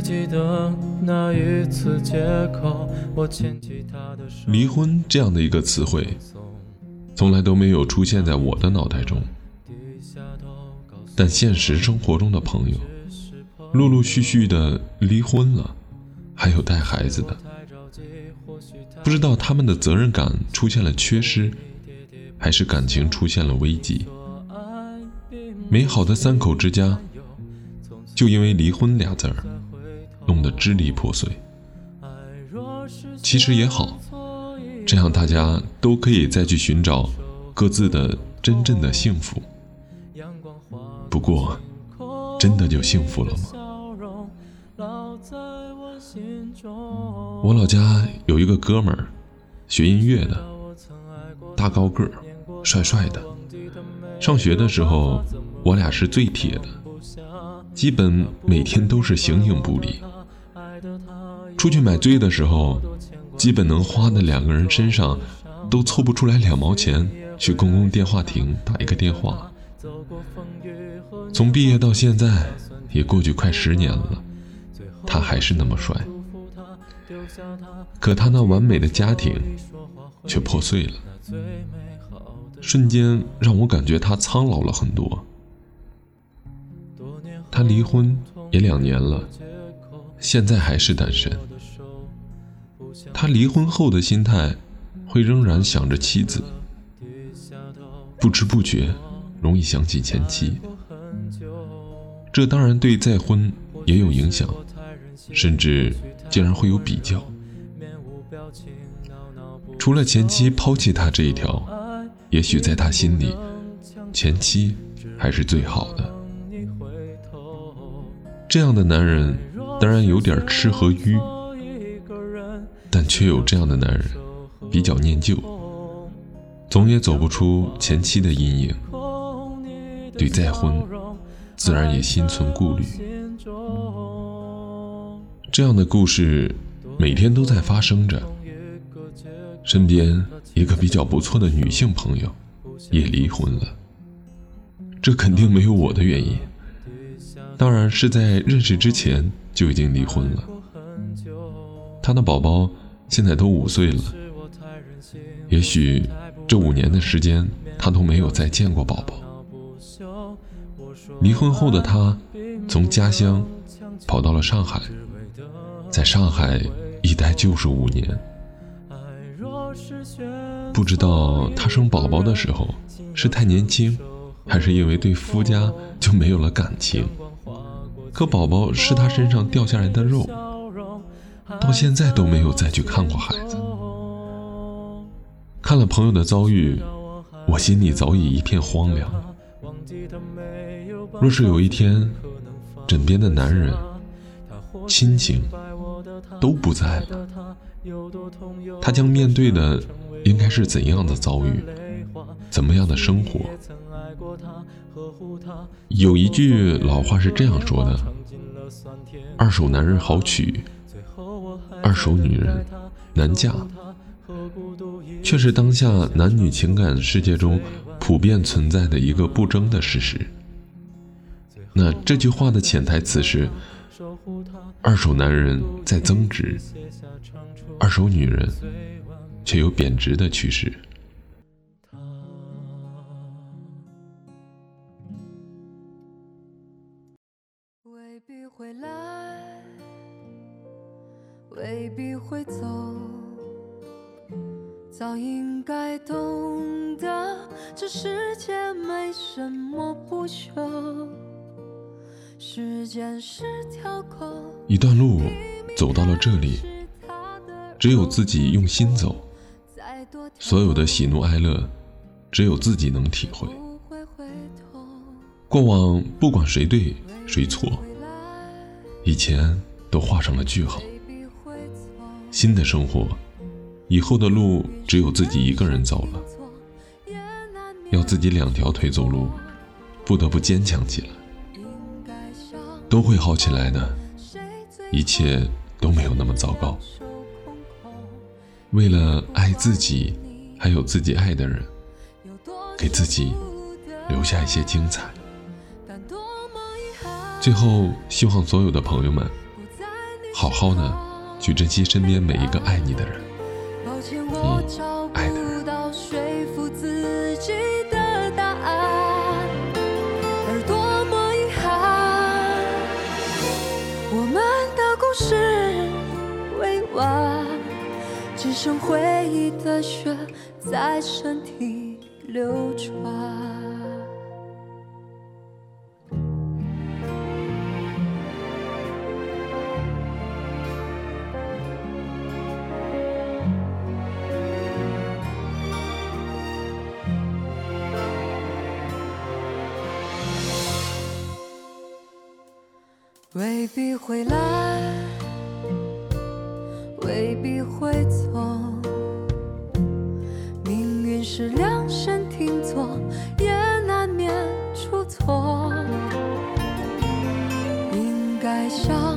记得那一次借口，我牵起他的手离婚这样的一个词汇，从来都没有出现在我的脑袋中。但现实生活中的朋友，陆陆续续的离婚了，还有带孩子的，不知道他们的责任感出现了缺失，还是感情出现了危机。美好的三口之家，就因为离婚俩字儿，弄得支离破碎。其实也好，这样大家都可以再去寻找各自的真正的幸福。不过，真的就幸福了吗？我老家有一个哥们儿，学音乐的，大高个儿，帅帅的。上学的时候，我俩是最铁的，基本每天都是形影不离。出去买醉的时候，基本能花的两个人身上都凑不出来两毛钱，去公共电话亭打一个电话。从毕业到现在，也过去快十年了，他还是那么帅。可他那完美的家庭却破碎了，瞬间让我感觉他苍老了很多。他离婚也两年了，现在还是单身。他离婚后的心态，会仍然想着妻子，不知不觉容易想起前妻。这当然对再婚也有影响，甚至竟然会有比较。除了前妻抛弃他这一条，也许在他心里，前妻还是最好的。这样的男人当然有点痴和愚，但却有这样的男人比较念旧，总也走不出前妻的阴影。对再婚。自然也心存顾虑。这样的故事每天都在发生着。身边一个比较不错的女性朋友也离婚了，这肯定没有我的原因，当然是在认识之前就已经离婚了。她的宝宝现在都五岁了，也许这五年的时间她都没有再见过宝宝。离婚后的他，从家乡跑到了上海，在上海一待就是五年。不知道他生宝宝的时候是太年轻，还是因为对夫家就没有了感情。可宝宝是他身上掉下来的肉，到现在都没有再去看过孩子。看了朋友的遭遇，我心里早已一片荒凉。若是有一天，枕边的男人、亲情都不在了，他将面对的应该是怎样的遭遇，怎么样的生活？有一句老话是这样说的：“二手男人好娶，二手女人难嫁。”却是当下男女情感世界中普遍存在的一个不争的事实。那这句话的潜台词是：二手男人在增值，二手女人却有贬值的趋势。未必会走，早应该懂得，这世界没什么不朽。一段路走到了这里，只有自己用心走，所有的喜怒哀乐，只有自己能体会。过往不管谁对谁错，以前都画上了句号。新的生活，以后的路只有自己一个人走了，要自己两条腿走路，不得不坚强起来。都会好起来的，一切都没有那么糟糕。为了爱自己，还有自己爱的人，给自己留下一些精彩。最后，希望所有的朋友们好好的去珍惜身边每一个爱你的人。抱歉，我找不到说服自己的答案，而多么遗憾，我们的故事未完，只剩回忆的血在身体流转。未必会来，未必会走。命运是量身定做，也难免出错。应该相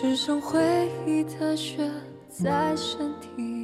只剩回忆的血在身体。